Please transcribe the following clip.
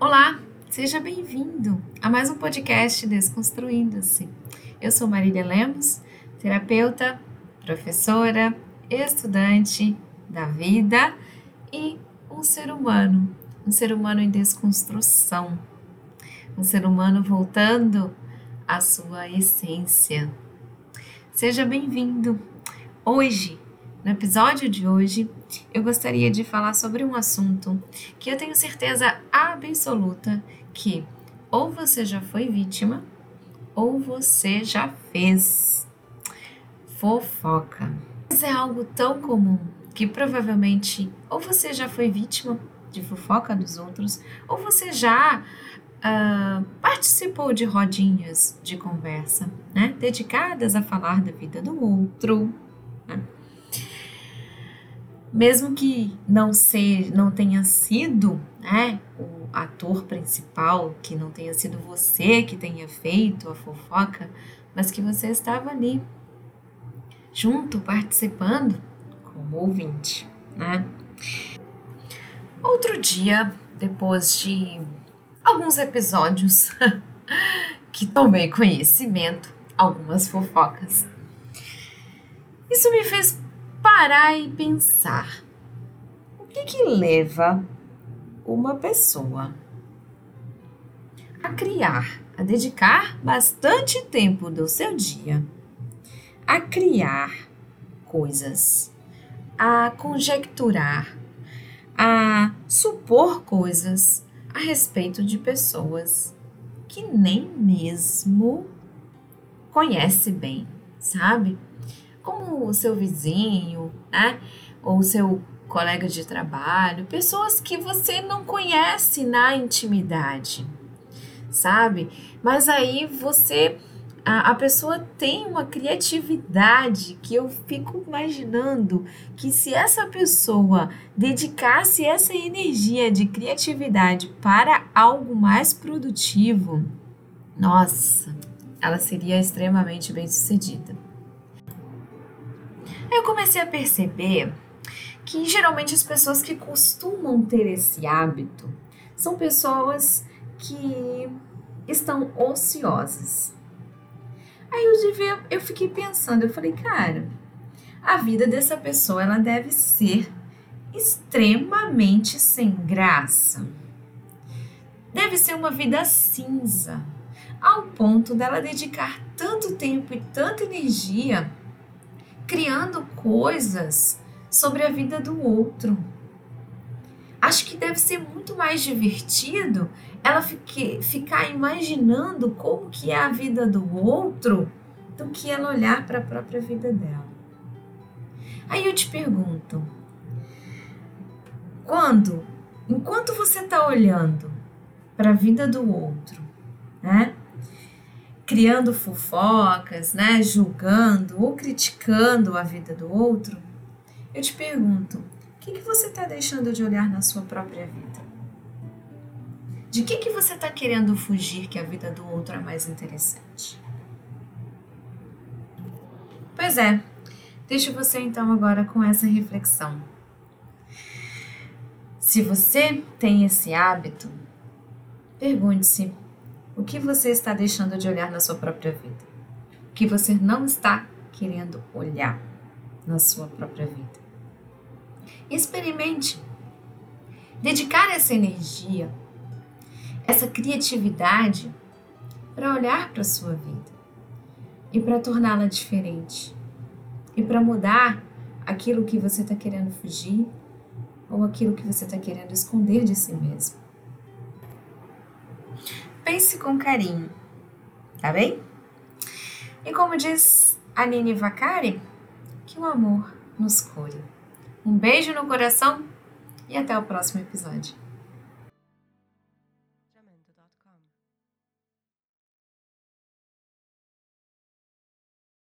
Olá, seja bem-vindo a mais um podcast Desconstruindo-se. Eu sou Marília Lemos, terapeuta, professora, estudante da vida e um ser humano, um ser humano em desconstrução, um ser humano voltando à sua essência. Seja bem-vindo. Hoje no episódio de hoje, eu gostaria de falar sobre um assunto que eu tenho certeza absoluta que ou você já foi vítima ou você já fez fofoca. Isso é algo tão comum que provavelmente ou você já foi vítima de fofoca dos outros ou você já uh, participou de rodinhas de conversa, né, dedicadas a falar da vida do outro. Né? Mesmo que não seja, não tenha sido, né, o ator principal, que não tenha sido você que tenha feito a fofoca, mas que você estava ali junto, participando como ouvinte, né? Outro dia, depois de alguns episódios que tomei conhecimento, algumas fofocas, isso me fez parar e pensar. O que, que leva uma pessoa a criar, a dedicar bastante tempo do seu dia a criar coisas, a conjecturar, a supor coisas a respeito de pessoas que nem mesmo conhece bem, sabe? Como o seu vizinho, né? Ou o seu colega de trabalho, pessoas que você não conhece na intimidade, sabe? Mas aí você a, a, pessoa tem uma criatividade que eu fico imaginando que se essa pessoa dedicasse essa energia de criatividade para algo mais produtivo, nossa, ela seria extremamente bem sucedida eu comecei a perceber que geralmente as pessoas que costumam ter esse hábito são pessoas que estão ociosas. Aí eu, devia, eu fiquei pensando, eu falei, cara, a vida dessa pessoa ela deve ser extremamente sem graça. Deve ser uma vida cinza, ao ponto dela dedicar tanto tempo e tanta energia criando coisas sobre a vida do outro. Acho que deve ser muito mais divertido ela fique, ficar imaginando como que é a vida do outro do que ela olhar para a própria vida dela. Aí eu te pergunto, quando, enquanto você está olhando para a vida do outro, né? Criando fofocas, né, julgando ou criticando a vida do outro, eu te pergunto: o que, que você está deixando de olhar na sua própria vida? De que, que você está querendo fugir que a vida do outro é mais interessante? Pois é, deixo você então agora com essa reflexão. Se você tem esse hábito, pergunte-se o que você está deixando de olhar na sua própria vida? O que você não está querendo olhar na sua própria vida? Experimente. Dedicar essa energia, essa criatividade para olhar para a sua vida e para torná-la diferente e para mudar aquilo que você está querendo fugir ou aquilo que você está querendo esconder de si mesmo. Pense com carinho, tá bem? E como diz a Nini Vakari, que o amor nos cure. Um beijo no coração e até o próximo episódio.